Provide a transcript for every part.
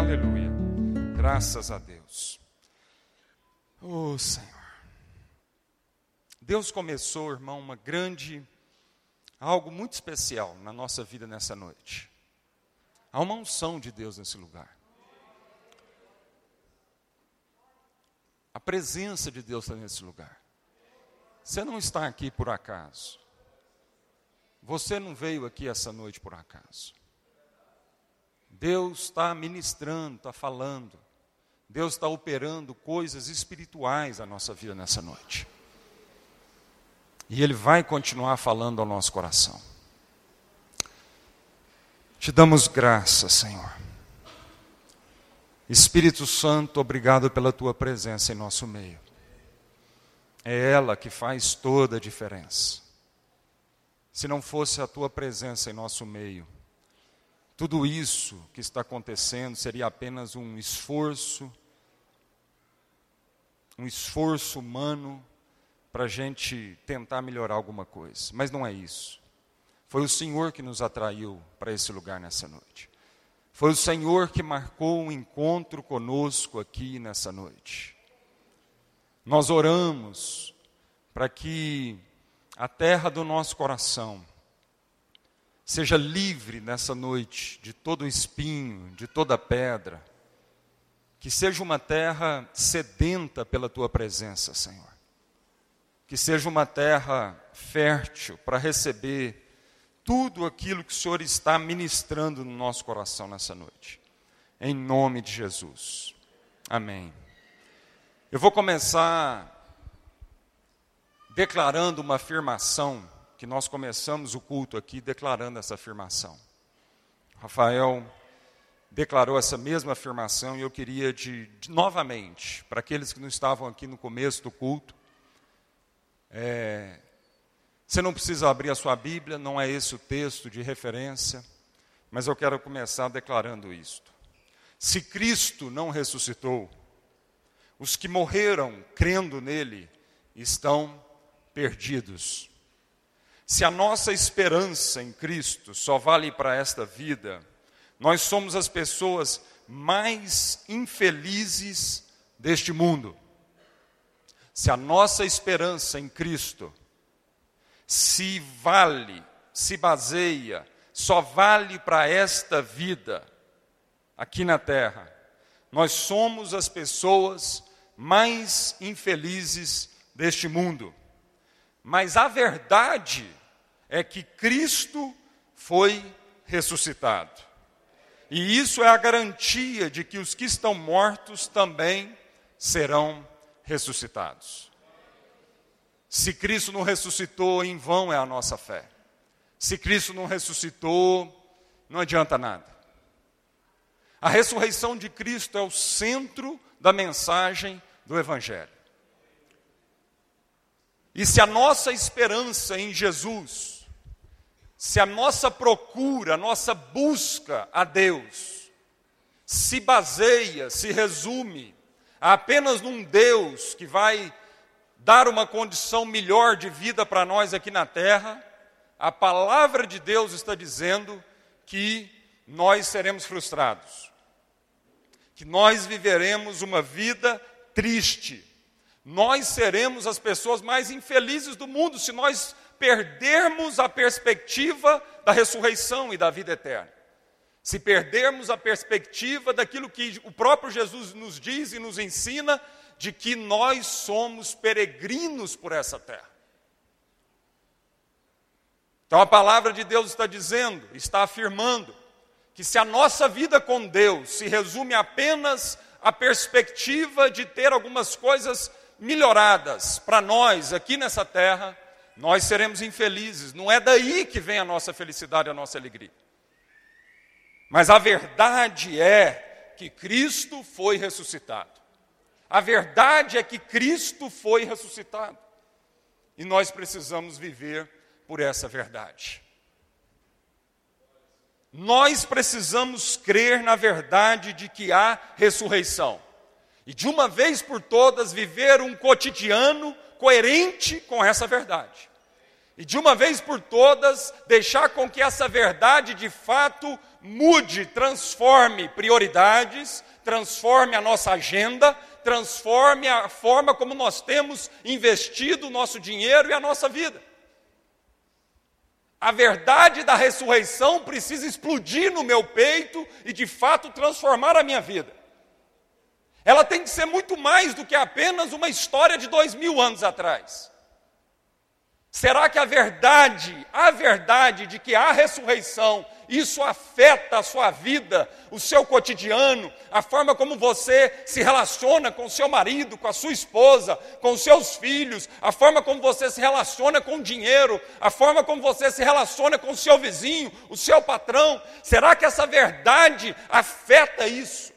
Aleluia. Graças a Deus. Oh, Senhor. Deus começou, irmão, uma grande, algo muito especial na nossa vida nessa noite. Há uma unção de Deus nesse lugar. A presença de Deus está nesse lugar. Você não está aqui por acaso. Você não veio aqui essa noite por acaso. Deus está ministrando, está falando. Deus está operando coisas espirituais na nossa vida nessa noite. E Ele vai continuar falando ao nosso coração. Te damos graça, Senhor. Espírito Santo, obrigado pela tua presença em nosso meio. É ela que faz toda a diferença. Se não fosse a tua presença em nosso meio, tudo isso que está acontecendo seria apenas um esforço, um esforço humano para a gente tentar melhorar alguma coisa. Mas não é isso. Foi o Senhor que nos atraiu para esse lugar nessa noite. Foi o Senhor que marcou um encontro conosco aqui nessa noite. Nós oramos para que a terra do nosso coração seja livre nessa noite de todo espinho, de toda pedra. Que seja uma terra sedenta pela tua presença, Senhor. Que seja uma terra fértil para receber tudo aquilo que o Senhor está ministrando no nosso coração nessa noite. Em nome de Jesus. Amém. Eu vou começar declarando uma afirmação, que nós começamos o culto aqui declarando essa afirmação. Rafael declarou essa mesma afirmação e eu queria de, de novamente, para aqueles que não estavam aqui no começo do culto, é, você não precisa abrir a sua Bíblia, não é esse o texto de referência, mas eu quero começar declarando isto. Se Cristo não ressuscitou, os que morreram crendo nele estão perdidos. Se a nossa esperança em Cristo só vale para esta vida, nós somos as pessoas mais infelizes deste mundo. Se a nossa esperança em Cristo se vale, se baseia, só vale para esta vida, aqui na terra, nós somos as pessoas mais infelizes deste mundo. Mas a verdade é que Cristo foi ressuscitado. E isso é a garantia de que os que estão mortos também serão ressuscitados. Se Cristo não ressuscitou, em vão é a nossa fé. Se Cristo não ressuscitou, não adianta nada. A ressurreição de Cristo é o centro da mensagem do Evangelho. E se a nossa esperança em Jesus, se a nossa procura, a nossa busca a Deus, se baseia, se resume a apenas num Deus que vai dar uma condição melhor de vida para nós aqui na terra, a palavra de Deus está dizendo que nós seremos frustrados, que nós viveremos uma vida triste, nós seremos as pessoas mais infelizes do mundo se nós perdermos a perspectiva da ressurreição e da vida eterna. Se perdermos a perspectiva daquilo que o próprio Jesus nos diz e nos ensina de que nós somos peregrinos por essa terra. Então a palavra de Deus está dizendo, está afirmando, que se a nossa vida com Deus se resume apenas à perspectiva de ter algumas coisas melhoradas para nós aqui nessa terra, nós seremos infelizes. Não é daí que vem a nossa felicidade, a nossa alegria. Mas a verdade é que Cristo foi ressuscitado. A verdade é que Cristo foi ressuscitado. E nós precisamos viver por essa verdade. Nós precisamos crer na verdade de que há ressurreição. E de uma vez por todas viver um cotidiano coerente com essa verdade. E de uma vez por todas, deixar com que essa verdade de fato mude, transforme prioridades, transforme a nossa agenda, transforme a forma como nós temos investido o nosso dinheiro e a nossa vida. A verdade da ressurreição precisa explodir no meu peito e de fato transformar a minha vida. Ela tem que ser muito mais do que apenas uma história de dois mil anos atrás. Será que a verdade, a verdade de que há ressurreição, isso afeta a sua vida, o seu cotidiano, a forma como você se relaciona com o seu marido, com a sua esposa, com os seus filhos, a forma como você se relaciona com o dinheiro, a forma como você se relaciona com o seu vizinho, o seu patrão? Será que essa verdade afeta isso?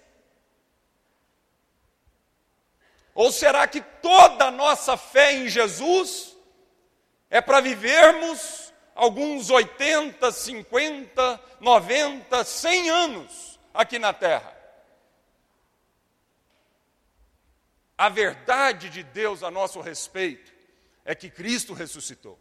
Ou será que toda a nossa fé em Jesus é para vivermos alguns 80, 50, 90, 100 anos aqui na terra. A verdade de Deus a nosso respeito é que Cristo ressuscitou.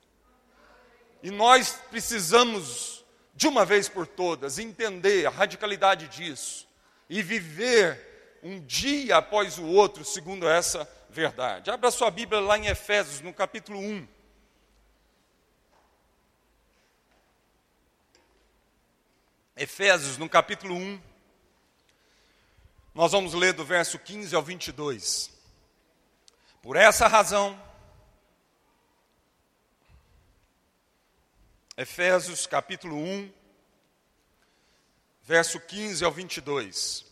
E nós precisamos, de uma vez por todas, entender a radicalidade disso e viver um dia após o outro segundo essa verdade. Abra sua Bíblia lá em Efésios, no capítulo 1. Efésios, no capítulo 1, nós vamos ler do verso 15 ao 22. Por essa razão, Efésios capítulo 1, verso 15 ao 22.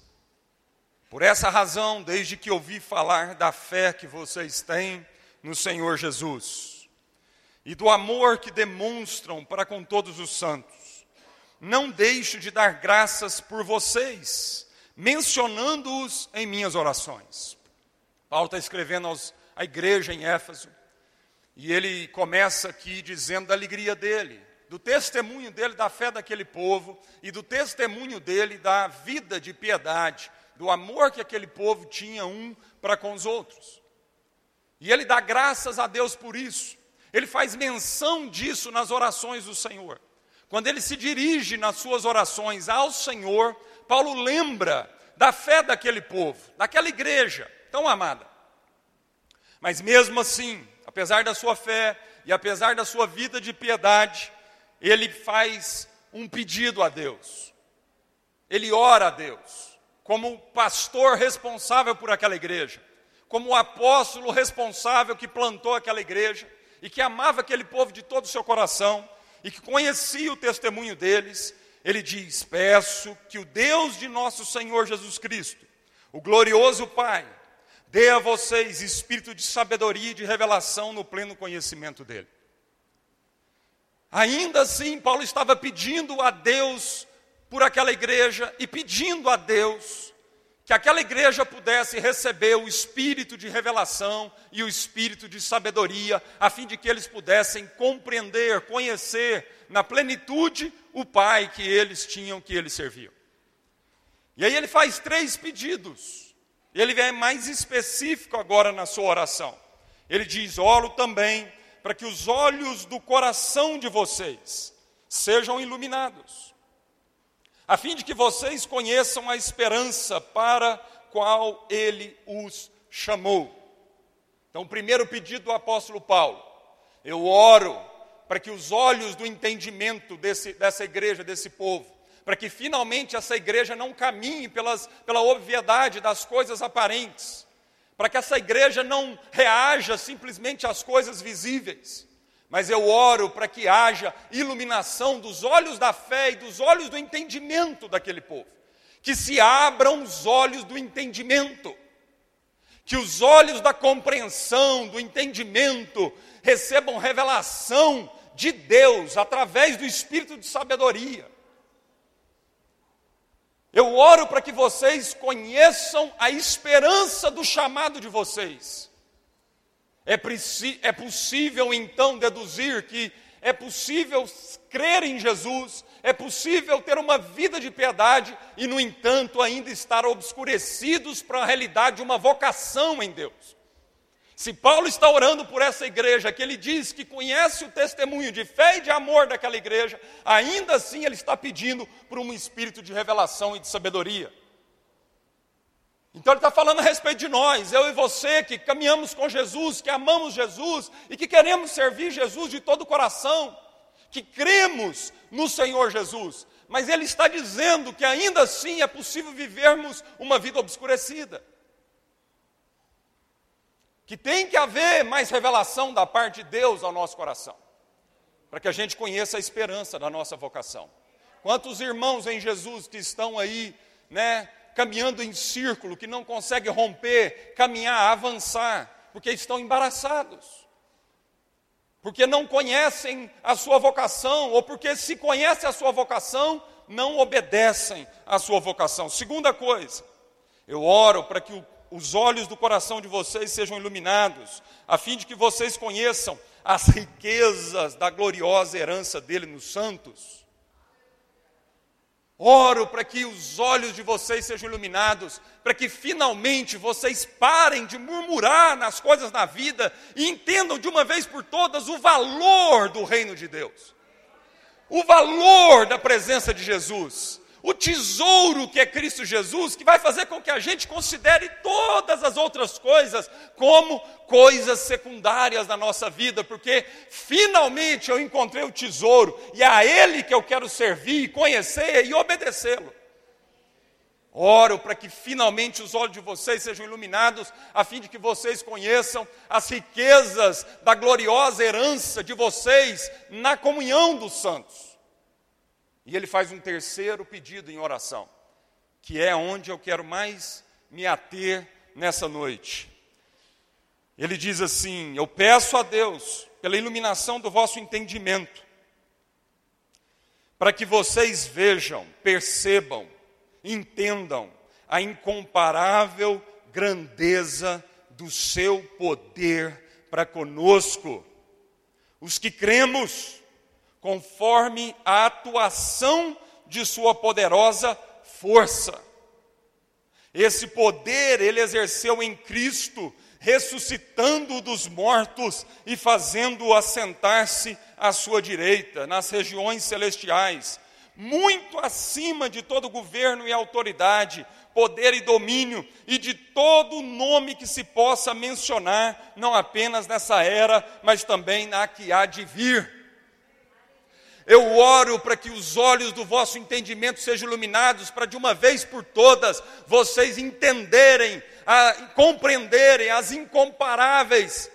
Por essa razão, desde que ouvi falar da fé que vocês têm no Senhor Jesus e do amor que demonstram para com todos os santos, não deixo de dar graças por vocês, mencionando-os em minhas orações. Paulo está escrevendo aos, à igreja em Éfeso, e ele começa aqui dizendo da alegria dele, do testemunho dele da fé daquele povo e do testemunho dele da vida de piedade, do amor que aquele povo tinha um para com os outros. E ele dá graças a Deus por isso. Ele faz menção disso nas orações do Senhor. Quando ele se dirige nas suas orações ao Senhor, Paulo lembra da fé daquele povo, daquela igreja tão amada. Mas mesmo assim, apesar da sua fé e apesar da sua vida de piedade, ele faz um pedido a Deus. Ele ora a Deus, como pastor responsável por aquela igreja, como apóstolo responsável que plantou aquela igreja e que amava aquele povo de todo o seu coração e que conhecia o testemunho deles, ele diz: Peço que o Deus de nosso Senhor Jesus Cristo, o glorioso Pai, dê a vocês espírito de sabedoria e de revelação no pleno conhecimento dele. Ainda assim, Paulo estava pedindo a Deus por aquela igreja e pedindo a Deus que aquela igreja pudesse receber o espírito de revelação e o espírito de sabedoria, a fim de que eles pudessem compreender, conhecer na plenitude o Pai que eles tinham, que eles serviam. E aí ele faz três pedidos, ele é mais específico agora na sua oração. Ele diz: Oro também para que os olhos do coração de vocês sejam iluminados a fim de que vocês conheçam a esperança para qual ele os chamou. Então, o primeiro pedido do apóstolo Paulo, eu oro para que os olhos do entendimento desse, dessa igreja, desse povo, para que finalmente essa igreja não caminhe pelas, pela obviedade das coisas aparentes, para que essa igreja não reaja simplesmente às coisas visíveis, mas eu oro para que haja iluminação dos olhos da fé e dos olhos do entendimento daquele povo. Que se abram os olhos do entendimento, que os olhos da compreensão, do entendimento, recebam revelação de Deus através do espírito de sabedoria. Eu oro para que vocês conheçam a esperança do chamado de vocês é, é possível então deduzir que é possível crer em Jesus, é possível ter uma vida de piedade e, no entanto, ainda estar obscurecidos para a realidade de uma vocação em Deus. Se Paulo está orando por essa igreja, que ele diz que conhece o testemunho de fé e de amor daquela igreja, ainda assim ele está pedindo por um espírito de revelação e de sabedoria. Então ele está falando a respeito de nós, eu e você, que caminhamos com Jesus, que amamos Jesus e que queremos servir Jesus de todo o coração, que cremos no Senhor Jesus. Mas ele está dizendo que ainda assim é possível vivermos uma vida obscurecida que tem que haver mais revelação da parte de Deus ao nosso coração, para que a gente conheça a esperança da nossa vocação. Quantos irmãos em Jesus que estão aí, né, caminhando em círculo, que não conseguem romper, caminhar, avançar, porque estão embaraçados. Porque não conhecem a sua vocação, ou porque se conhecem a sua vocação, não obedecem à sua vocação. Segunda coisa, eu oro para que o os olhos do coração de vocês sejam iluminados, a fim de que vocês conheçam as riquezas da gloriosa herança dele nos santos. Oro para que os olhos de vocês sejam iluminados, para que finalmente vocês parem de murmurar nas coisas da vida e entendam de uma vez por todas o valor do reino de Deus, o valor da presença de Jesus o tesouro que é Cristo Jesus, que vai fazer com que a gente considere todas as outras coisas como coisas secundárias na nossa vida, porque finalmente eu encontrei o tesouro e é a Ele que eu quero servir, conhecer e obedecê-lo. Oro para que finalmente os olhos de vocês sejam iluminados, a fim de que vocês conheçam as riquezas da gloriosa herança de vocês na comunhão dos santos e ele faz um terceiro pedido em oração, que é onde eu quero mais me ater nessa noite. Ele diz assim: Eu peço a Deus, pela iluminação do vosso entendimento, para que vocês vejam, percebam, entendam a incomparável grandeza do seu poder para conosco, os que cremos conforme a atuação de sua poderosa força. Esse poder ele exerceu em Cristo, ressuscitando-o dos mortos e fazendo-o assentar-se à sua direita, nas regiões celestiais, muito acima de todo governo e autoridade, poder e domínio, e de todo nome que se possa mencionar, não apenas nessa era, mas também na que há de vir eu oro para que os olhos do vosso entendimento sejam iluminados, para de uma vez por todas vocês entenderem, a, compreenderem as incomparáveis,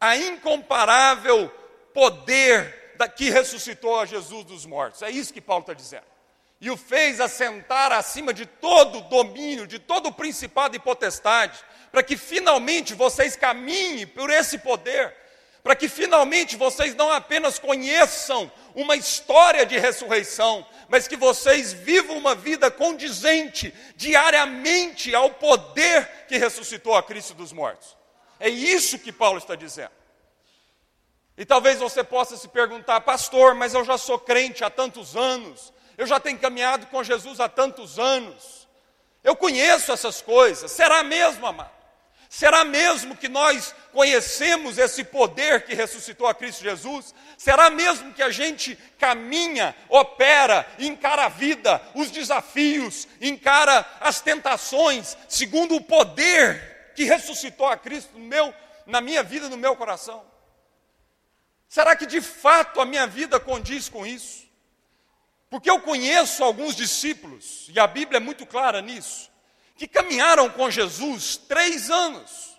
a incomparável poder da, que ressuscitou a Jesus dos mortos. É isso que Paulo está dizendo. E o fez assentar acima de todo domínio, de todo principado e potestade, para que finalmente vocês caminhem por esse poder para que finalmente vocês não apenas conheçam uma história de ressurreição, mas que vocês vivam uma vida condizente diariamente ao poder que ressuscitou a Cristo dos mortos. É isso que Paulo está dizendo. E talvez você possa se perguntar, pastor, mas eu já sou crente há tantos anos, eu já tenho caminhado com Jesus há tantos anos, eu conheço essas coisas, será mesmo, amado? Será mesmo que nós conhecemos esse poder que ressuscitou a Cristo Jesus? Será mesmo que a gente caminha, opera, encara a vida, os desafios, encara as tentações, segundo o poder que ressuscitou a Cristo no meu, na minha vida, no meu coração? Será que de fato a minha vida condiz com isso? Porque eu conheço alguns discípulos, e a Bíblia é muito clara nisso, que caminharam com Jesus três anos,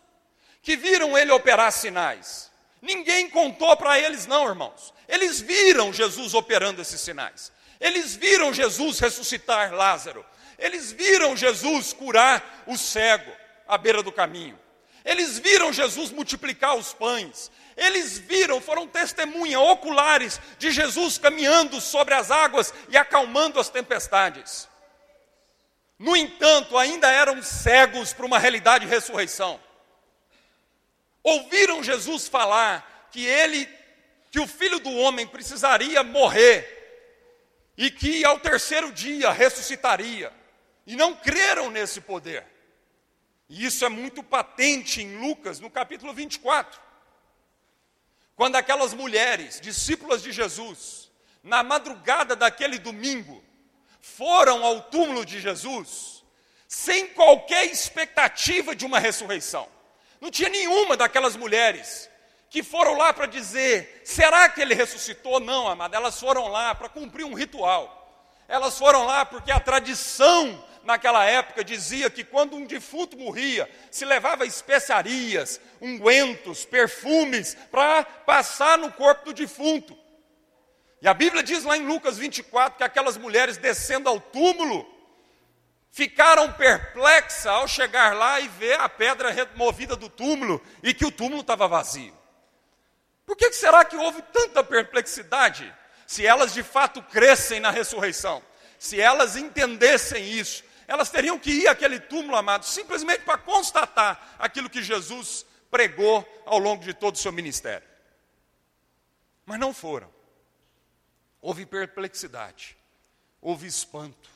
que viram ele operar sinais. Ninguém contou para eles, não, irmãos. Eles viram Jesus operando esses sinais. Eles viram Jesus ressuscitar Lázaro. Eles viram Jesus curar o cego à beira do caminho. Eles viram Jesus multiplicar os pães. Eles viram, foram testemunha oculares de Jesus caminhando sobre as águas e acalmando as tempestades. No entanto, ainda eram cegos para uma realidade de ressurreição. Ouviram Jesus falar que ele, que o filho do homem precisaria morrer e que ao terceiro dia ressuscitaria, e não creram nesse poder. E isso é muito patente em Lucas, no capítulo 24. Quando aquelas mulheres, discípulas de Jesus, na madrugada daquele domingo, foram ao túmulo de Jesus, sem qualquer expectativa de uma ressurreição. Não tinha nenhuma daquelas mulheres que foram lá para dizer: será que ele ressuscitou? Não, amada, elas foram lá para cumprir um ritual. Elas foram lá porque a tradição naquela época dizia que quando um defunto morria, se levava especiarias, ungüentos, perfumes para passar no corpo do defunto. E a Bíblia diz lá em Lucas 24 que aquelas mulheres descendo ao túmulo ficaram perplexas ao chegar lá e ver a pedra removida do túmulo e que o túmulo estava vazio. Por que será que houve tanta perplexidade? Se elas de fato crescem na ressurreição, se elas entendessem isso, elas teriam que ir àquele túmulo, amado, simplesmente para constatar aquilo que Jesus pregou ao longo de todo o seu ministério. Mas não foram. Houve perplexidade, houve espanto.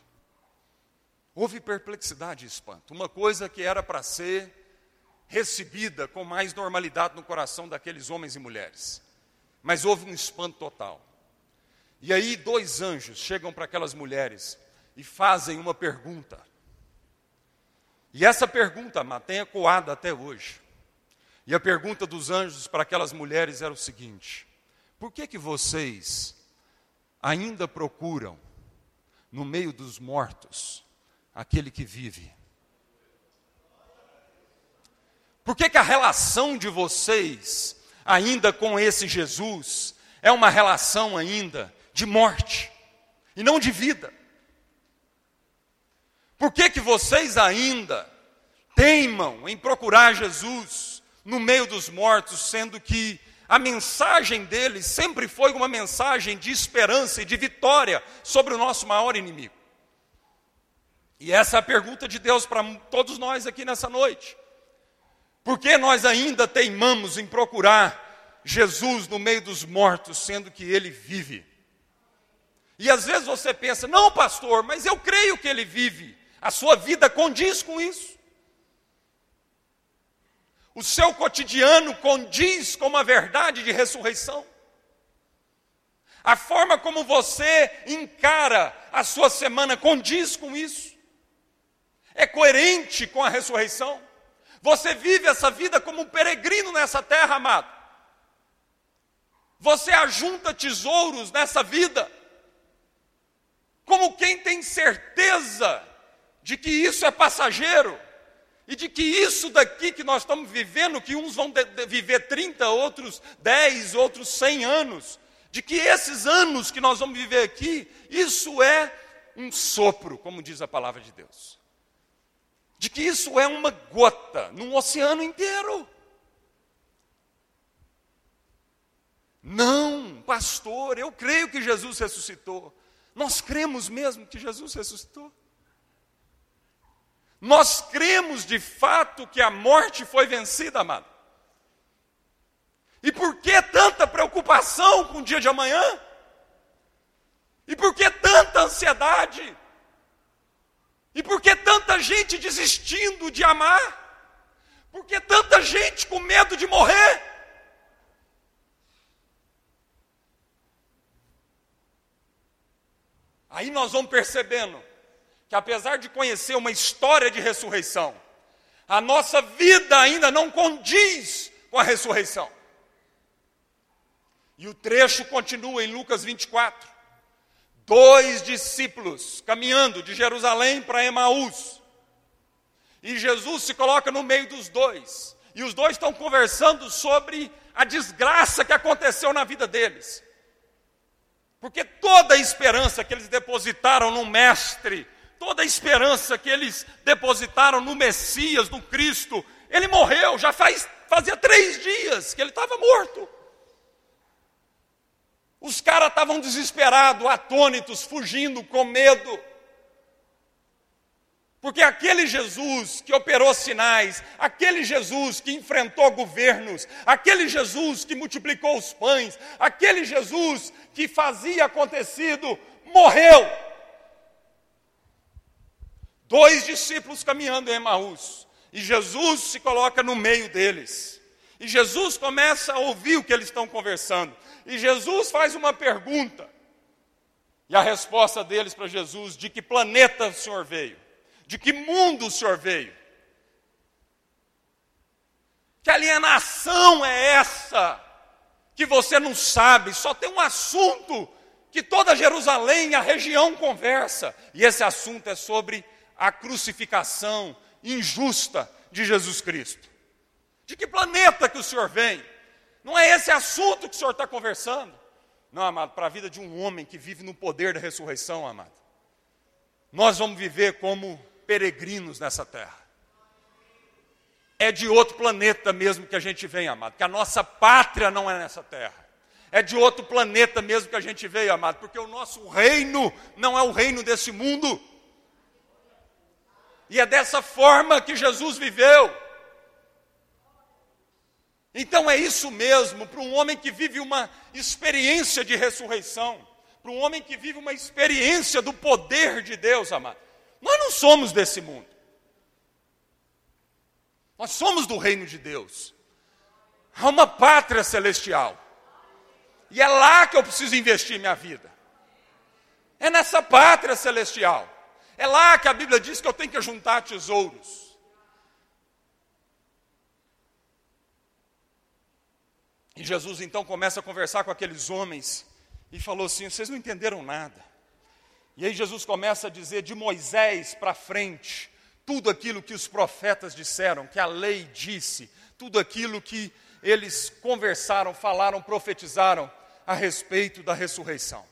Houve perplexidade e espanto. Uma coisa que era para ser recebida com mais normalidade no coração daqueles homens e mulheres. Mas houve um espanto total. E aí, dois anjos chegam para aquelas mulheres e fazem uma pergunta. E essa pergunta, amado, tem ecoado até hoje. E a pergunta dos anjos para aquelas mulheres era o seguinte: por que que vocês ainda procuram no meio dos mortos aquele que vive? Por que, que a relação de vocês ainda com esse Jesus é uma relação ainda de morte e não de vida? Por que, que vocês ainda teimam em procurar Jesus no meio dos mortos, sendo que a mensagem dele sempre foi uma mensagem de esperança e de vitória sobre o nosso maior inimigo? E essa é a pergunta de Deus para todos nós aqui nessa noite. Por que nós ainda teimamos em procurar Jesus no meio dos mortos, sendo que ele vive? E às vezes você pensa, não, pastor, mas eu creio que ele vive. A sua vida condiz com isso. O seu cotidiano condiz com uma verdade de ressurreição. A forma como você encara a sua semana condiz com isso. É coerente com a ressurreição. Você vive essa vida como um peregrino nessa terra, amado. Você ajunta tesouros nessa vida, como quem tem certeza de que isso é passageiro e de que isso daqui que nós estamos vivendo, que uns vão viver 30, outros 10, outros 100 anos, de que esses anos que nós vamos viver aqui, isso é um sopro, como diz a palavra de Deus. De que isso é uma gota num oceano inteiro. Não, pastor, eu creio que Jesus ressuscitou. Nós cremos mesmo que Jesus ressuscitou. Nós cremos de fato que a morte foi vencida, amado. E por que tanta preocupação com o dia de amanhã? E por que tanta ansiedade? E por que tanta gente desistindo de amar? Por que tanta gente com medo de morrer? Aí nós vamos percebendo que apesar de conhecer uma história de ressurreição, a nossa vida ainda não condiz com a ressurreição. E o trecho continua em Lucas 24. Dois discípulos caminhando de Jerusalém para Emaús. E Jesus se coloca no meio dos dois. E os dois estão conversando sobre a desgraça que aconteceu na vida deles. Porque toda a esperança que eles depositaram no Mestre toda a esperança que eles depositaram no Messias, no Cristo, ele morreu, já faz, fazia três dias que ele estava morto. Os caras estavam desesperados, atônitos, fugindo com medo. Porque aquele Jesus que operou sinais, aquele Jesus que enfrentou governos, aquele Jesus que multiplicou os pães, aquele Jesus que fazia acontecido, morreu. Dois discípulos caminhando em Emaús. E Jesus se coloca no meio deles. E Jesus começa a ouvir o que eles estão conversando. E Jesus faz uma pergunta. E a resposta deles para Jesus: de que planeta o senhor veio? De que mundo o senhor veio? Que alienação é essa? Que você não sabe, só tem um assunto que toda Jerusalém e a região conversa, e esse assunto é sobre a crucificação injusta de Jesus Cristo. De que planeta que o senhor vem? Não é esse assunto que o senhor está conversando. Não, amado, para a vida de um homem que vive no poder da ressurreição, amado. Nós vamos viver como peregrinos nessa terra. É de outro planeta mesmo que a gente vem, amado, que a nossa pátria não é nessa terra. É de outro planeta mesmo que a gente veio, amado, porque o nosso reino não é o reino desse mundo. E é dessa forma que Jesus viveu. Então é isso mesmo, para um homem que vive uma experiência de ressurreição, para um homem que vive uma experiência do poder de Deus, amado. Nós não somos desse mundo. Nós somos do reino de Deus. Há uma pátria celestial. E é lá que eu preciso investir minha vida. É nessa pátria celestial. É lá que a Bíblia diz que eu tenho que juntar tesouros. E Jesus então começa a conversar com aqueles homens e falou assim: vocês não entenderam nada. E aí Jesus começa a dizer de Moisés para frente, tudo aquilo que os profetas disseram, que a lei disse, tudo aquilo que eles conversaram, falaram, profetizaram a respeito da ressurreição.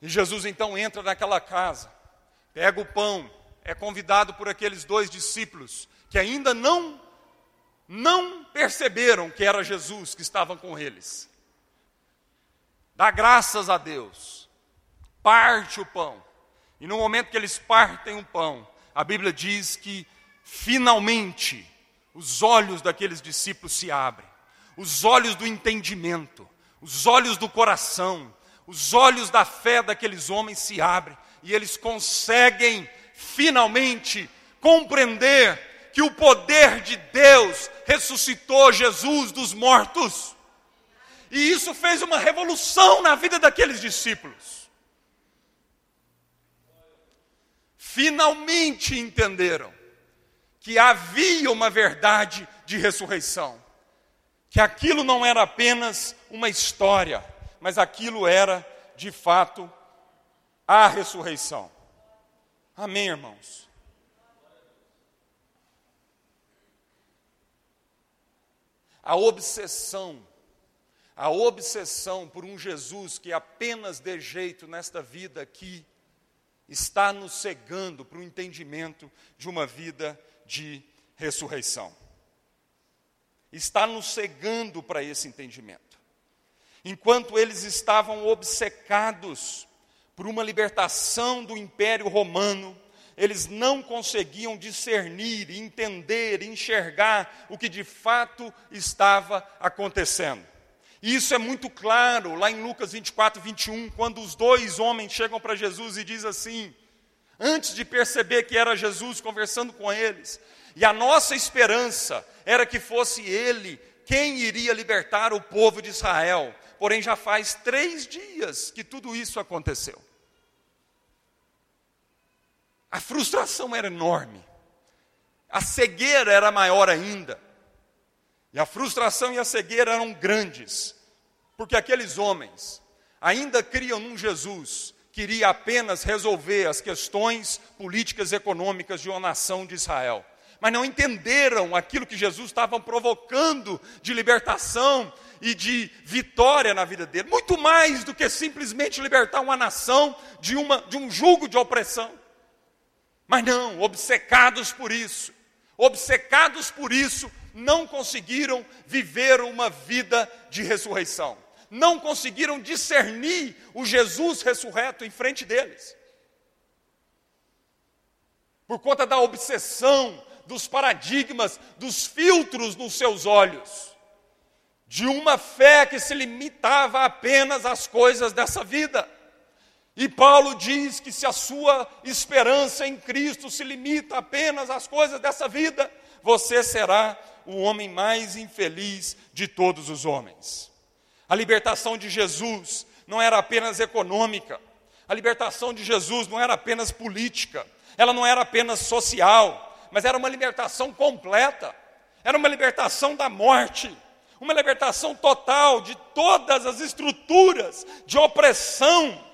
E Jesus então entra naquela casa, pega o pão, é convidado por aqueles dois discípulos que ainda não não perceberam que era Jesus que estava com eles. Dá graças a Deus, parte o pão, e no momento que eles partem o pão, a Bíblia diz que finalmente os olhos daqueles discípulos se abrem, os olhos do entendimento, os olhos do coração, os olhos da fé daqueles homens se abrem e eles conseguem finalmente compreender que o poder de Deus ressuscitou Jesus dos mortos. E isso fez uma revolução na vida daqueles discípulos. Finalmente entenderam que havia uma verdade de ressurreição, que aquilo não era apenas uma história, mas aquilo era de fato a ressurreição. Amém, irmãos? a obsessão, a obsessão por um Jesus que apenas de jeito nesta vida aqui, está nos cegando para o entendimento de uma vida de ressurreição. Está nos cegando para esse entendimento. Enquanto eles estavam obcecados por uma libertação do Império Romano, eles não conseguiam discernir, entender, enxergar o que de fato estava acontecendo. E isso é muito claro lá em Lucas 24, 21, quando os dois homens chegam para Jesus e diz assim, antes de perceber que era Jesus conversando com eles, e a nossa esperança era que fosse ele quem iria libertar o povo de Israel. Porém, já faz três dias que tudo isso aconteceu. A frustração era enorme. A cegueira era maior ainda. E a frustração e a cegueira eram grandes, porque aqueles homens ainda criam num Jesus que iria apenas resolver as questões políticas e econômicas de uma nação de Israel. Mas não entenderam aquilo que Jesus estava provocando de libertação e de vitória na vida dele, muito mais do que simplesmente libertar uma nação de, uma, de um jugo de opressão. Mas não, obcecados por isso, obcecados por isso, não conseguiram viver uma vida de ressurreição. Não conseguiram discernir o Jesus ressurreto em frente deles. Por conta da obsessão, dos paradigmas, dos filtros nos seus olhos, de uma fé que se limitava apenas às coisas dessa vida. E Paulo diz que se a sua esperança em Cristo se limita apenas às coisas dessa vida, você será o homem mais infeliz de todos os homens. A libertação de Jesus não era apenas econômica, a libertação de Jesus não era apenas política, ela não era apenas social, mas era uma libertação completa, era uma libertação da morte, uma libertação total de todas as estruturas de opressão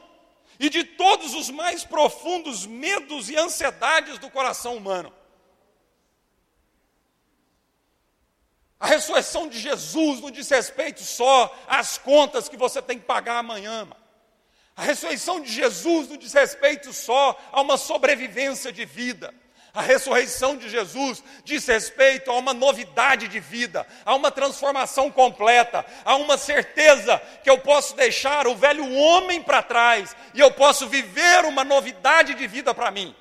e de todos os mais profundos medos e ansiedades do coração humano. A ressurreição de Jesus não diz respeito só às contas que você tem que pagar amanhã. A ressurreição de Jesus não diz respeito só a uma sobrevivência de vida. A ressurreição de Jesus diz respeito a uma novidade de vida, a uma transformação completa, a uma certeza que eu posso deixar o velho homem para trás e eu posso viver uma novidade de vida para mim.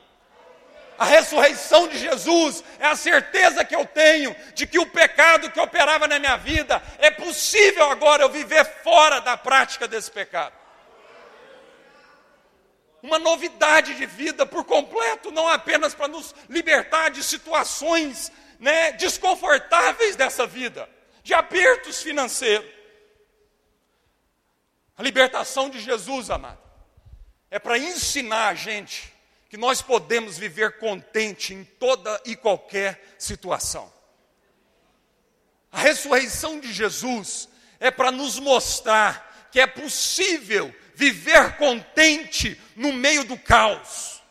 A ressurreição de Jesus é a certeza que eu tenho de que o pecado que operava na minha vida é possível agora eu viver fora da prática desse pecado uma novidade de vida por completo, não apenas para nos libertar de situações né, desconfortáveis dessa vida, de apertos financeiros. A libertação de Jesus, amado, é para ensinar a gente que nós podemos viver contente em toda e qualquer situação. A ressurreição de Jesus é para nos mostrar que é possível viver contente no meio do caos.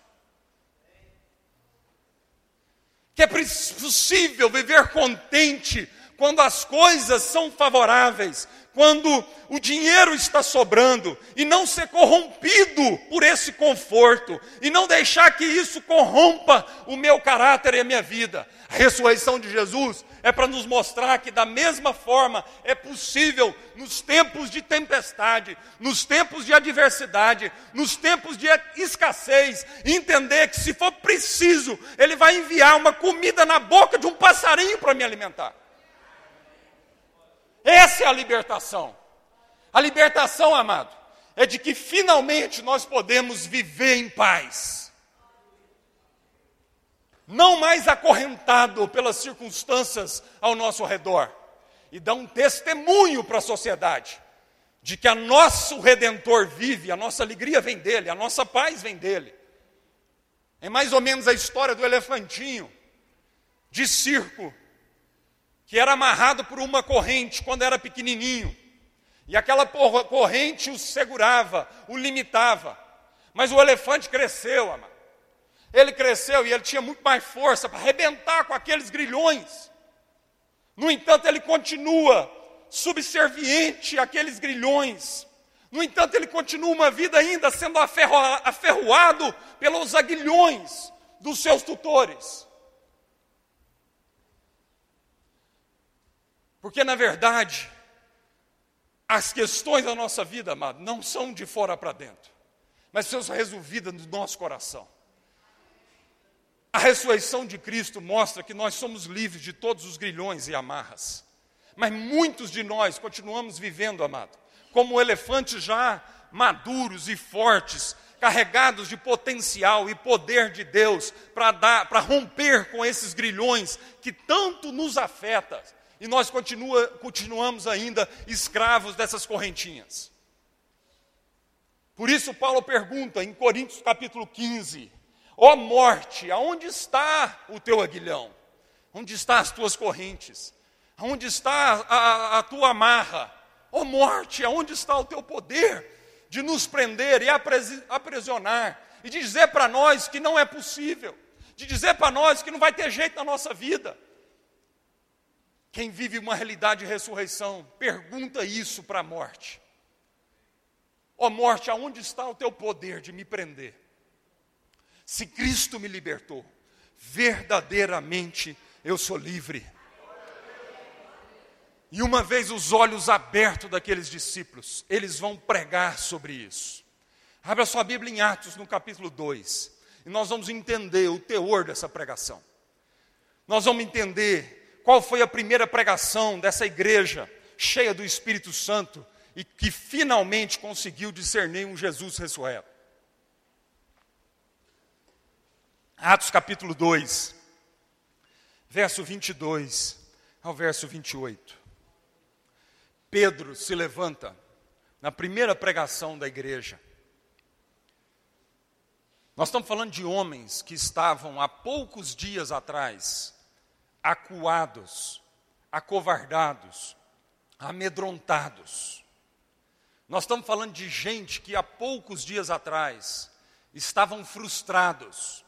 Que é possível viver contente quando as coisas são favoráveis, quando o dinheiro está sobrando, e não ser corrompido por esse conforto, e não deixar que isso corrompa o meu caráter e a minha vida. A ressurreição de Jesus é para nos mostrar que, da mesma forma, é possível, nos tempos de tempestade, nos tempos de adversidade, nos tempos de escassez, entender que, se for preciso, Ele vai enviar uma comida na boca de um passarinho para me alimentar. Essa é a libertação. A libertação, amado, é de que finalmente nós podemos viver em paz. Não mais acorrentado pelas circunstâncias ao nosso redor. E dar um testemunho para a sociedade de que a nosso redentor vive, a nossa alegria vem dele, a nossa paz vem dele. É mais ou menos a história do elefantinho de circo que era amarrado por uma corrente quando era pequenininho. E aquela corrente o segurava, o limitava. Mas o elefante cresceu, amado. Ele cresceu e ele tinha muito mais força para arrebentar com aqueles grilhões. No entanto, ele continua subserviente àqueles grilhões. No entanto, ele continua uma vida ainda sendo aferroado pelos aguilhões dos seus tutores. Porque, na verdade, as questões da nossa vida, amado, não são de fora para dentro, mas são resolvidas no nosso coração. A ressurreição de Cristo mostra que nós somos livres de todos os grilhões e amarras. Mas muitos de nós continuamos vivendo, amado, como elefantes já maduros e fortes, carregados de potencial e poder de Deus para romper com esses grilhões que tanto nos afetam e nós continua, continuamos ainda escravos dessas correntinhas. Por isso, Paulo pergunta em Coríntios capítulo 15: Ó oh morte, aonde está o teu aguilhão? Onde estão as tuas correntes? Aonde está a, a, a tua amarra? Ó oh morte, aonde está o teu poder de nos prender e aprisionar e de dizer para nós que não é possível, de dizer para nós que não vai ter jeito na nossa vida? Quem vive uma realidade de ressurreição, pergunta isso para a morte. Ó oh, morte, aonde está o teu poder de me prender? Se Cristo me libertou, verdadeiramente eu sou livre. E uma vez os olhos abertos daqueles discípulos, eles vão pregar sobre isso. Abra sua Bíblia em Atos, no capítulo 2, e nós vamos entender o teor dessa pregação. Nós vamos entender qual foi a primeira pregação dessa igreja cheia do Espírito Santo e que finalmente conseguiu discernir um Jesus ressurreto. Atos capítulo 2, verso 22 ao verso 28. Pedro se levanta na primeira pregação da igreja. Nós estamos falando de homens que estavam há poucos dias atrás acuados, acovardados, amedrontados. Nós estamos falando de gente que há poucos dias atrás estavam frustrados,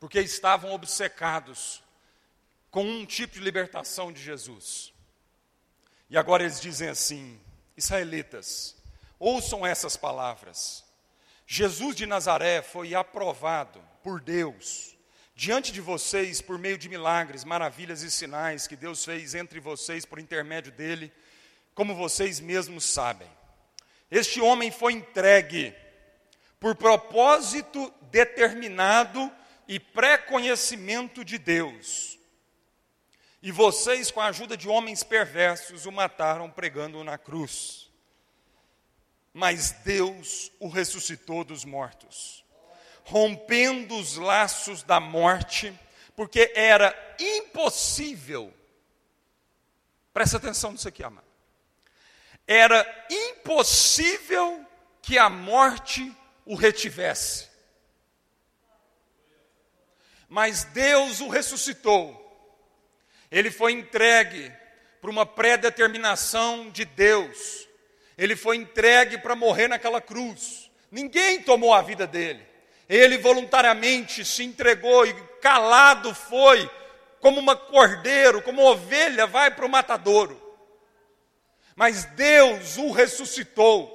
porque estavam obcecados com um tipo de libertação de Jesus. E agora eles dizem assim: Israelitas, ouçam essas palavras. Jesus de Nazaré foi aprovado por Deus diante de vocês por meio de milagres, maravilhas e sinais que Deus fez entre vocês por intermédio dele, como vocês mesmos sabem. Este homem foi entregue por propósito determinado e pré-conhecimento de Deus. E vocês, com a ajuda de homens perversos, o mataram pregando-o na cruz. Mas Deus o ressuscitou dos mortos rompendo os laços da morte, porque era impossível, presta atenção nisso aqui, amado. Era impossível que a morte o retivesse. Mas Deus o ressuscitou. Ele foi entregue para uma predeterminação de Deus. Ele foi entregue para morrer naquela cruz. Ninguém tomou a vida dele. Ele voluntariamente se entregou e calado foi, como uma cordeiro, como uma ovelha vai para o matadouro. Mas Deus o ressuscitou.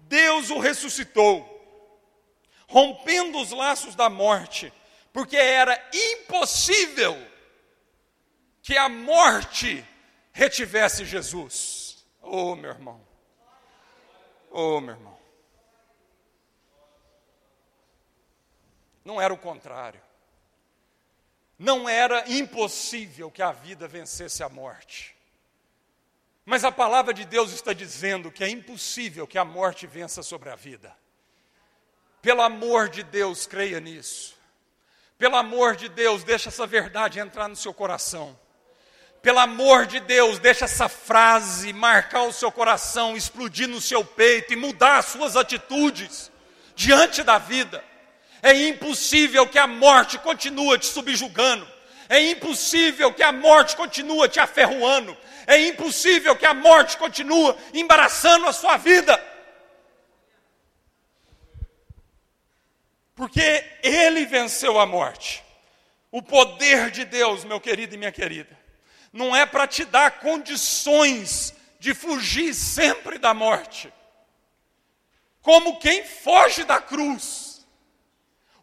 Deus o ressuscitou, rompendo os laços da morte, porque era impossível que a morte retivesse Jesus. Oh, meu irmão. Oh, meu irmão. Não era o contrário. Não era impossível que a vida vencesse a morte. Mas a palavra de Deus está dizendo que é impossível que a morte vença sobre a vida. Pelo amor de Deus, creia nisso. Pelo amor de Deus, deixa essa verdade entrar no seu coração. Pelo amor de Deus, deixa essa frase marcar o seu coração, explodir no seu peito e mudar as suas atitudes diante da vida. É impossível que a morte continue te subjugando. É impossível que a morte continue te aferroando. É impossível que a morte continue embaraçando a sua vida. Porque ele venceu a morte. O poder de Deus, meu querido e minha querida, não é para te dar condições de fugir sempre da morte. Como quem foge da cruz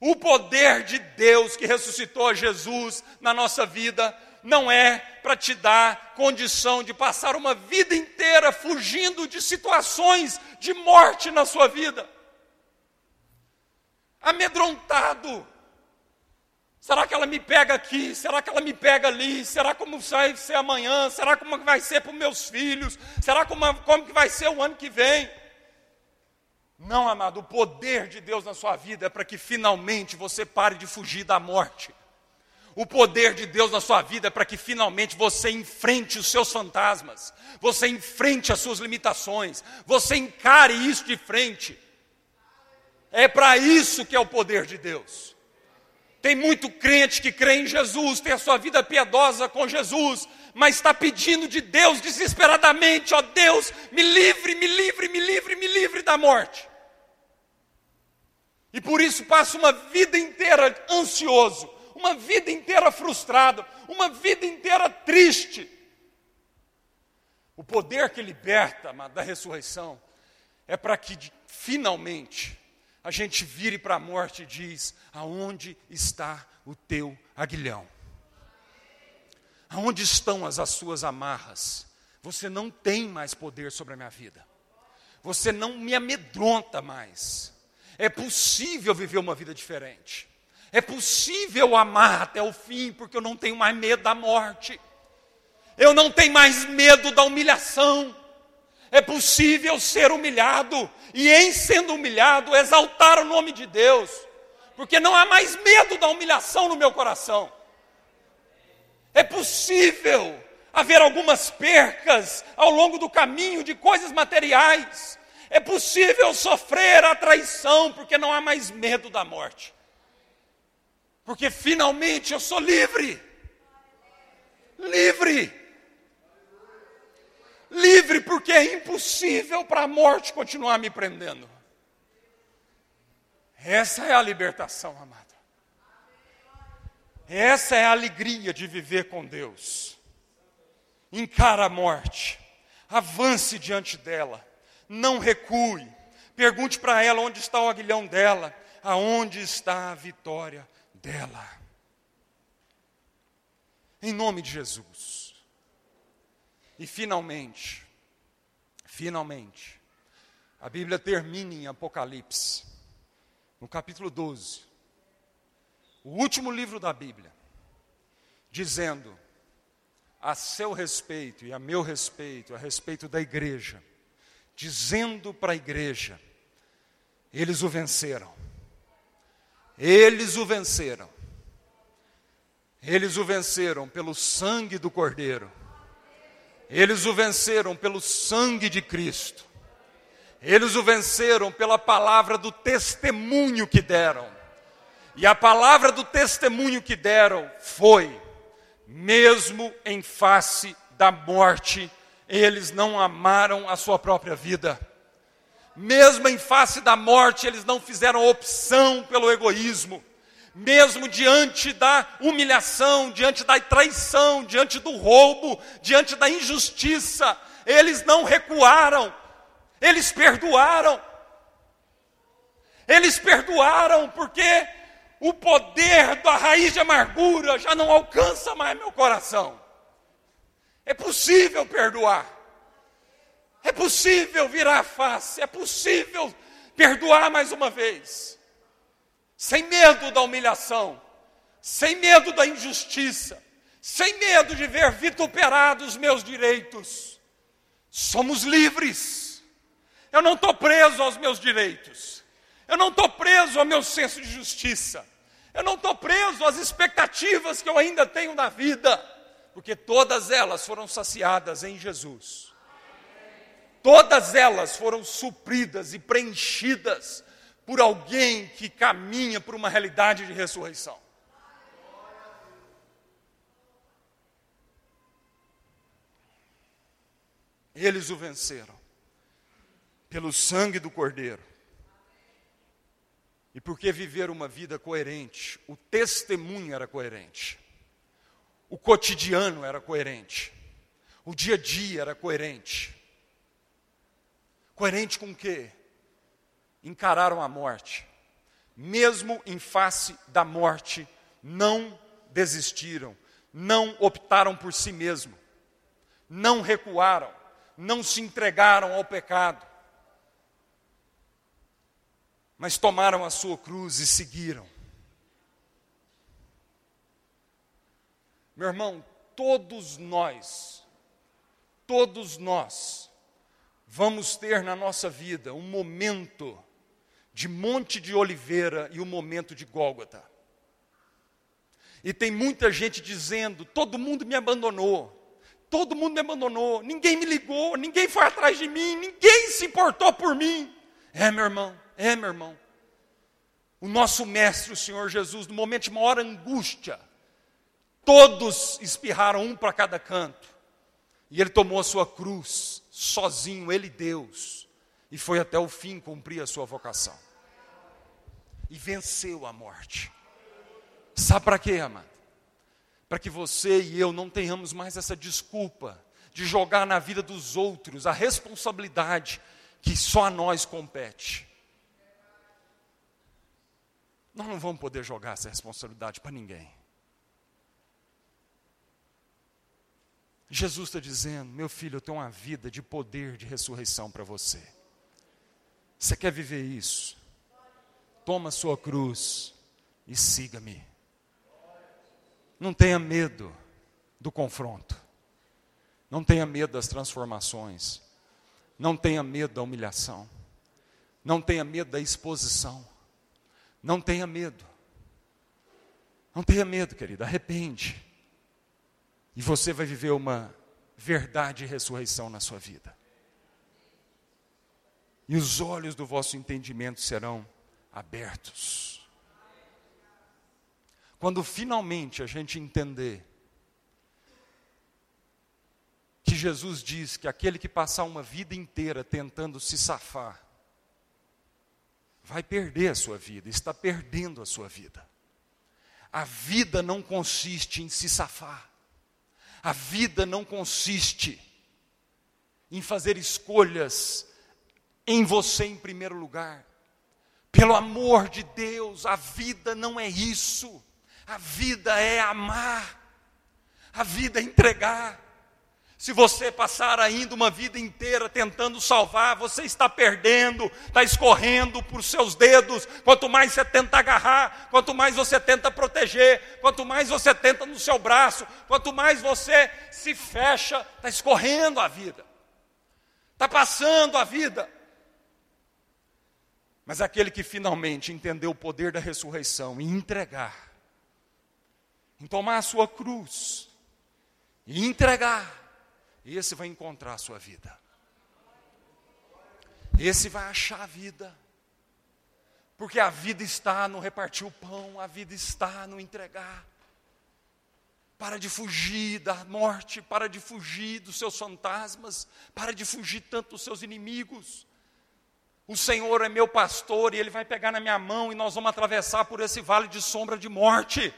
o poder de Deus que ressuscitou Jesus na nossa vida não é para te dar condição de passar uma vida inteira fugindo de situações de morte na sua vida. Amedrontado. Será que ela me pega aqui? Será que ela me pega ali? Será como vai ser amanhã? Será como vai ser para os meus filhos? Será como, como que vai ser o ano que vem? Não, amado, o poder de Deus na sua vida é para que finalmente você pare de fugir da morte. O poder de Deus na sua vida é para que finalmente você enfrente os seus fantasmas, você enfrente as suas limitações, você encare isso de frente. É para isso que é o poder de Deus. Tem muito crente que crê em Jesus, tem a sua vida piedosa com Jesus, mas está pedindo de Deus desesperadamente: ó Deus, me livre, me livre, me livre, me livre da morte. E por isso passa uma vida inteira ansioso, uma vida inteira frustrado, uma vida inteira triste. O poder que liberta da ressurreição é para que finalmente a gente vire para a morte e diz: aonde está o teu aguilhão? Aonde estão as, as suas amarras? Você não tem mais poder sobre a minha vida. Você não me amedronta mais. É possível viver uma vida diferente. É possível amar até o fim, porque eu não tenho mais medo da morte. Eu não tenho mais medo da humilhação. É possível ser humilhado e, em sendo humilhado, exaltar o nome de Deus. porque não há mais medo da humilhação no meu coração. É possível haver algumas percas ao longo do caminho de coisas materiais. É possível sofrer a traição, porque não há mais medo da morte. Porque finalmente eu sou livre. Livre. Livre, porque é impossível para a morte continuar me prendendo. Essa é a libertação, amado. Essa é a alegria de viver com Deus. Encara a morte, avance diante dela, não recue. Pergunte para ela onde está o aguilhão dela, aonde está a vitória dela. Em nome de Jesus. E finalmente, finalmente, a Bíblia termina em Apocalipse, no capítulo 12, o último livro da Bíblia, dizendo a seu respeito e a meu respeito, a respeito da igreja, dizendo para a igreja: eles o venceram eles o venceram. Eles o venceram pelo sangue do Cordeiro. Eles o venceram pelo sangue de Cristo. Eles o venceram pela palavra do testemunho que deram. E a palavra do testemunho que deram foi: mesmo em face da morte, eles não amaram a sua própria vida mesmo em face da morte, eles não fizeram opção pelo egoísmo. Mesmo diante da humilhação, diante da traição, diante do roubo, diante da injustiça, eles não recuaram, eles perdoaram. Eles perdoaram porque o poder da raiz de amargura já não alcança mais meu coração. É possível perdoar. É possível virar a face, é possível perdoar mais uma vez, sem medo da humilhação, sem medo da injustiça, sem medo de ver vituperados os meus direitos. Somos livres. Eu não estou preso aos meus direitos. Eu não estou preso ao meu senso de justiça. Eu não estou preso às expectativas que eu ainda tenho na vida, porque todas elas foram saciadas em Jesus todas elas foram supridas e preenchidas por alguém que caminha por uma realidade de ressurreição. Eles o venceram pelo sangue do Cordeiro. E porque viveram uma vida coerente, o testemunho era coerente, o cotidiano era coerente, o dia a dia era coerente. Coerente com o quê? Encararam a morte. Mesmo em face da morte, não desistiram, não optaram por si mesmo, não recuaram, não se entregaram ao pecado, mas tomaram a sua cruz e seguiram. Meu irmão, todos nós, todos nós, vamos ter na nossa vida um momento de Monte de Oliveira e um momento de Gólgota. E tem muita gente dizendo: todo mundo me abandonou, todo mundo me abandonou, ninguém me ligou, ninguém foi atrás de mim, ninguém se importou por mim. É, meu irmão, é, meu irmão. O nosso Mestre, o Senhor Jesus, no momento de maior angústia, todos espirraram um para cada canto, e ele tomou a sua cruz sozinho, ele Deus, e foi até o fim cumprir a sua vocação. E venceu a morte. Sabe para quê, amado? Para que você e eu não tenhamos mais essa desculpa de jogar na vida dos outros a responsabilidade que só a nós compete. Nós não vamos poder jogar essa responsabilidade para ninguém. Jesus está dizendo: meu filho, eu tenho uma vida de poder de ressurreição para você. Você quer viver isso? Toma sua cruz e siga-me. Não tenha medo do confronto. Não tenha medo das transformações. Não tenha medo da humilhação. Não tenha medo da exposição. Não tenha medo. Não tenha medo, querido, arrepende. E você vai viver uma verdade e ressurreição na sua vida. E os olhos do vosso entendimento serão abertos. Quando finalmente a gente entender que Jesus diz que aquele que passar uma vida inteira tentando se safar, vai perder a sua vida, está perdendo a sua vida. A vida não consiste em se safar. A vida não consiste em fazer escolhas em você em primeiro lugar. Pelo amor de Deus, a vida não é isso. A vida é amar. A vida é entregar. Se você passar ainda uma vida inteira tentando salvar, você está perdendo, está escorrendo por seus dedos. Quanto mais você tenta agarrar, quanto mais você tenta proteger, quanto mais você tenta no seu braço, quanto mais você se fecha, está escorrendo a vida, está passando a vida. Mas aquele que finalmente entendeu o poder da ressurreição e entregar, em tomar a sua cruz e entregar, esse vai encontrar a sua vida. Esse vai achar a vida. Porque a vida está no repartir o pão, a vida está no entregar. Para de fugir da morte, para de fugir dos seus fantasmas, para de fugir tanto dos seus inimigos. O Senhor é meu pastor e Ele vai pegar na minha mão e nós vamos atravessar por esse vale de sombra de morte.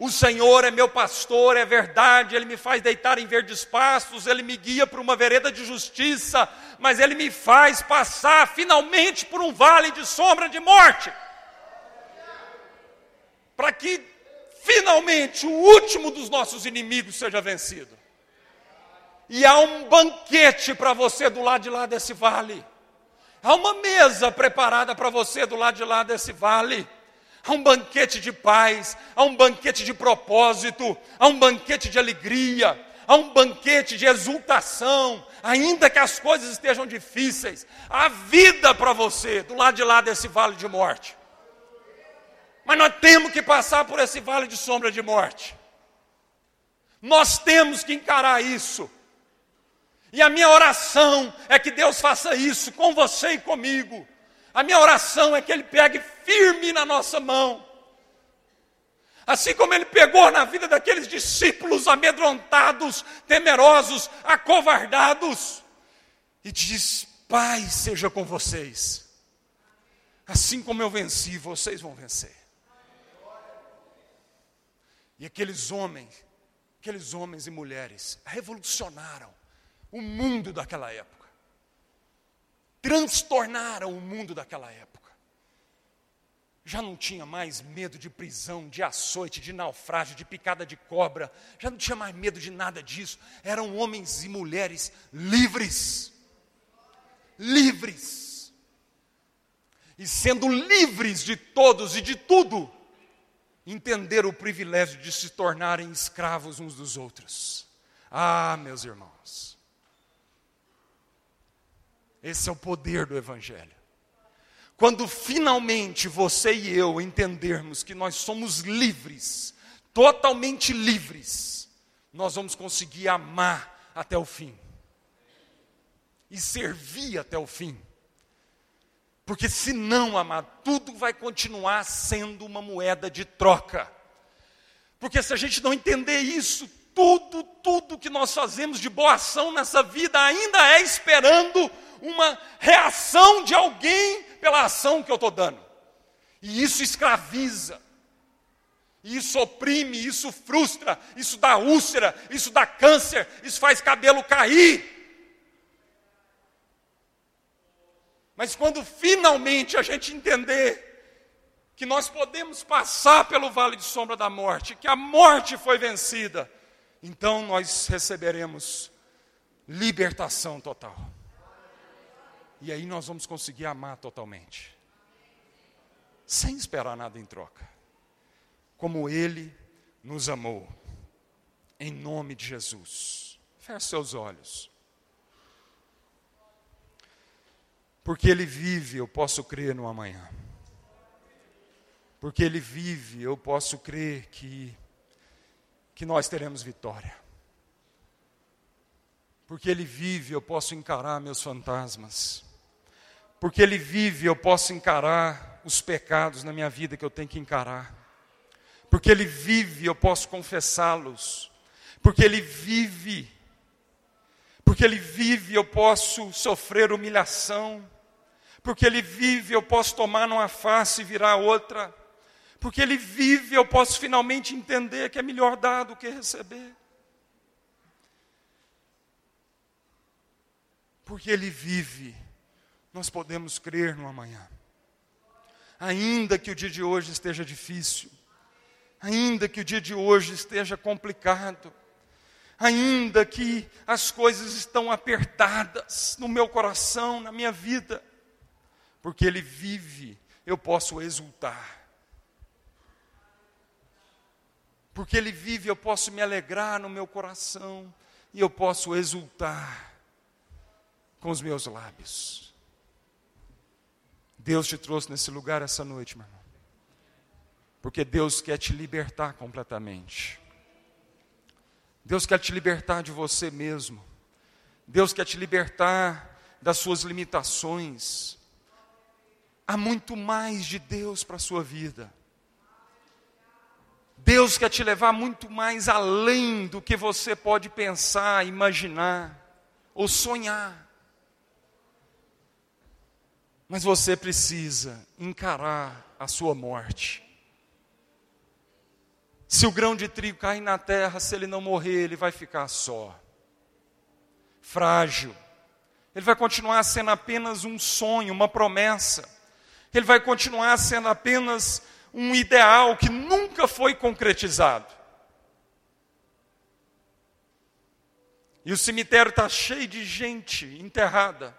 O Senhor é meu pastor, é verdade, Ele me faz deitar em verdes pastos, Ele me guia para uma vereda de justiça, mas Ele me faz passar finalmente por um vale de sombra de morte. Para que finalmente o último dos nossos inimigos seja vencido. E há um banquete para você do lado de lá desse vale. Há uma mesa preparada para você do lado de lá desse vale. Há um banquete de paz, há um banquete de propósito, há um banquete de alegria, há um banquete de exultação, ainda que as coisas estejam difíceis. Há vida para você do lado de lá desse vale de morte. Mas nós temos que passar por esse vale de sombra de morte. Nós temos que encarar isso. E a minha oração é que Deus faça isso com você e comigo. A minha oração é que Ele pegue firme na nossa mão. Assim como Ele pegou na vida daqueles discípulos amedrontados, temerosos, acovardados, e diz: Pai, seja com vocês. Assim como eu venci, vocês vão vencer. E aqueles homens, aqueles homens e mulheres revolucionaram o mundo daquela época. Transtornaram o mundo daquela época. Já não tinha mais medo de prisão, de açoite, de naufrágio, de picada de cobra. Já não tinha mais medo de nada disso. Eram homens e mulheres livres. Livres. E sendo livres de todos e de tudo, entenderam o privilégio de se tornarem escravos uns dos outros. Ah, meus irmãos, esse é o poder do Evangelho. Quando finalmente você e eu entendermos que nós somos livres, totalmente livres, nós vamos conseguir amar até o fim e servir até o fim. Porque se não amar, tudo vai continuar sendo uma moeda de troca. Porque se a gente não entender isso, tudo, tudo que nós fazemos de boa ação nessa vida ainda é esperando uma reação de alguém pela ação que eu estou dando. E isso escraviza, isso oprime, isso frustra, isso dá úlcera, isso dá câncer, isso faz cabelo cair. Mas quando finalmente a gente entender que nós podemos passar pelo vale de sombra da morte, que a morte foi vencida, então nós receberemos libertação total. E aí nós vamos conseguir amar totalmente. Sem esperar nada em troca. Como Ele nos amou. Em nome de Jesus. Feche seus olhos. Porque Ele vive, eu posso crer no amanhã. Porque Ele vive, eu posso crer que, que nós teremos vitória. Porque Ele vive, eu posso encarar meus fantasmas. Porque Ele vive, eu posso encarar os pecados na minha vida que eu tenho que encarar. Porque Ele vive, eu posso confessá-los. Porque Ele vive, porque Ele vive, eu posso sofrer humilhação. Porque Ele vive, eu posso tomar numa face e virar outra. Porque Ele vive, eu posso finalmente entender que é melhor dar do que receber. Porque Ele vive, nós podemos crer no amanhã. Ainda que o dia de hoje esteja difícil, ainda que o dia de hoje esteja complicado, ainda que as coisas estão apertadas no meu coração, na minha vida, porque Ele vive, eu posso exultar. Porque Ele vive, eu posso me alegrar no meu coração e eu posso exultar com os meus lábios. Deus te trouxe nesse lugar essa noite, meu irmão. Porque Deus quer te libertar completamente. Deus quer te libertar de você mesmo. Deus quer te libertar das suas limitações. Há muito mais de Deus para a sua vida. Deus quer te levar muito mais além do que você pode pensar, imaginar ou sonhar. Mas você precisa encarar a sua morte. Se o grão de trigo cair na terra, se ele não morrer, ele vai ficar só, frágil. Ele vai continuar sendo apenas um sonho, uma promessa. Ele vai continuar sendo apenas um ideal que nunca foi concretizado. E o cemitério está cheio de gente enterrada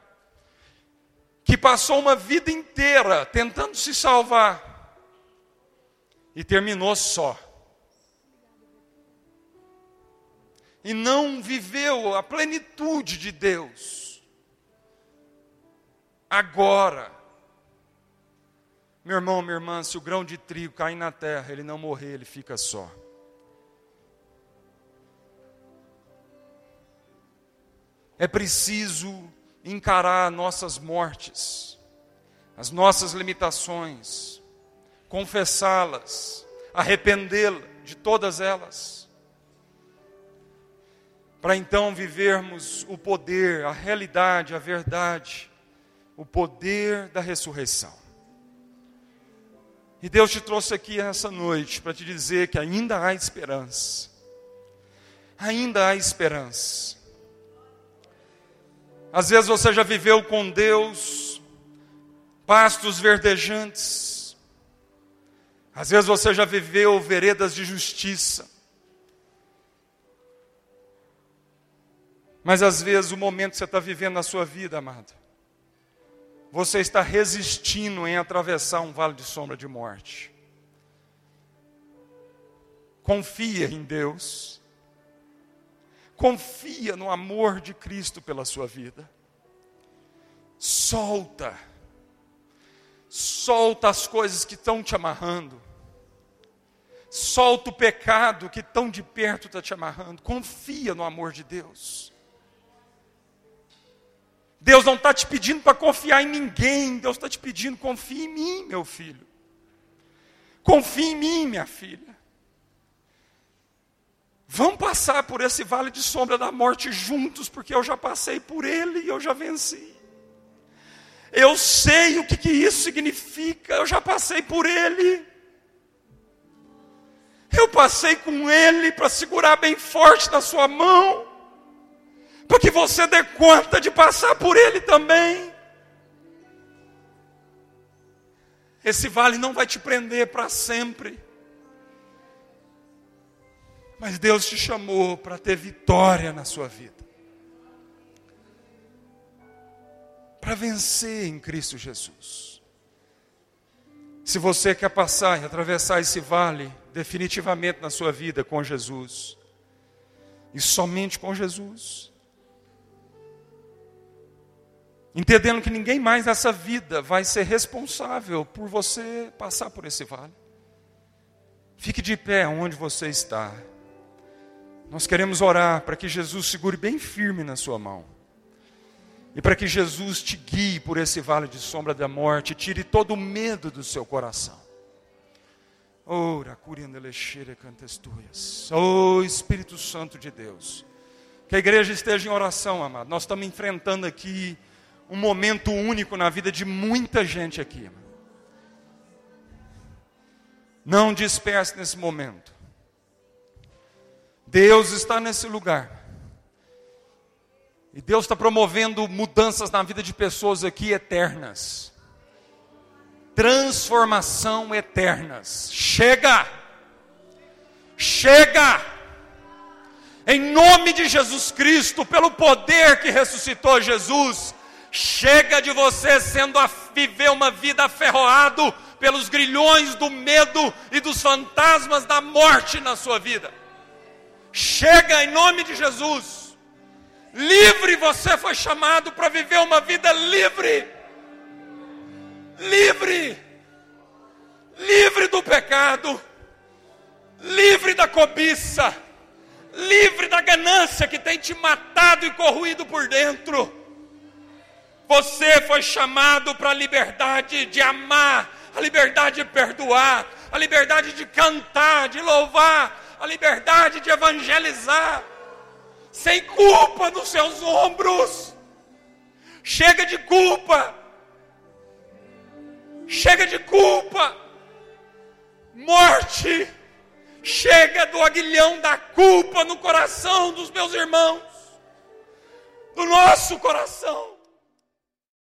que passou uma vida inteira tentando se salvar e terminou só. E não viveu a plenitude de Deus. Agora, meu irmão, minha irmã, se o grão de trigo cair na terra, ele não morrer, ele fica só. É preciso encarar nossas mortes, as nossas limitações, confessá-las, arrependê-las de todas elas, para então vivermos o poder, a realidade, a verdade, o poder da ressurreição. E Deus te trouxe aqui essa noite para te dizer que ainda há esperança. Ainda há esperança. Às vezes você já viveu com Deus pastos verdejantes. Às vezes você já viveu veredas de justiça. Mas às vezes o momento que você está vivendo na sua vida, amado, você está resistindo em atravessar um vale de sombra de morte. Confia em Deus. Confia no amor de Cristo pela sua vida. Solta. Solta as coisas que estão te amarrando. Solta o pecado que tão de perto está te amarrando. Confia no amor de Deus. Deus não está te pedindo para confiar em ninguém. Deus está te pedindo, confie em mim, meu filho. Confie em mim, minha filha. Vamos passar por esse vale de sombra da morte juntos, porque eu já passei por ele e eu já venci. Eu sei o que, que isso significa, eu já passei por ele. Eu passei com ele para segurar bem forte na sua mão, para que você dê conta de passar por ele também. Esse vale não vai te prender para sempre. Mas Deus te chamou para ter vitória na sua vida. Para vencer em Cristo Jesus. Se você quer passar e atravessar esse vale definitivamente na sua vida com Jesus, e somente com Jesus, entendendo que ninguém mais nessa vida vai ser responsável por você passar por esse vale. Fique de pé onde você está. Nós queremos orar para que Jesus segure bem firme na sua mão. E para que Jesus te guie por esse vale de sombra da morte, tire todo o medo do seu coração. Ora, Oh Espírito Santo de Deus. Que a igreja esteja em oração, amado. Nós estamos enfrentando aqui um momento único na vida de muita gente aqui. Não disperse nesse momento. Deus está nesse lugar. E Deus está promovendo mudanças na vida de pessoas aqui eternas. Transformação eternas. Chega! Chega! Em nome de Jesus Cristo, pelo poder que ressuscitou Jesus, chega de você sendo a viver uma vida aferroado pelos grilhões do medo e dos fantasmas da morte na sua vida. Chega em nome de Jesus. Livre você foi chamado para viver uma vida livre. Livre. Livre do pecado. Livre da cobiça. Livre da ganância que tem te matado e corroído por dentro. Você foi chamado para a liberdade de amar, a liberdade de perdoar, a liberdade de cantar, de louvar, a liberdade de evangelizar sem culpa nos seus ombros. Chega de culpa. Chega de culpa. Morte. Chega do aguilhão da culpa no coração dos meus irmãos. Do nosso coração.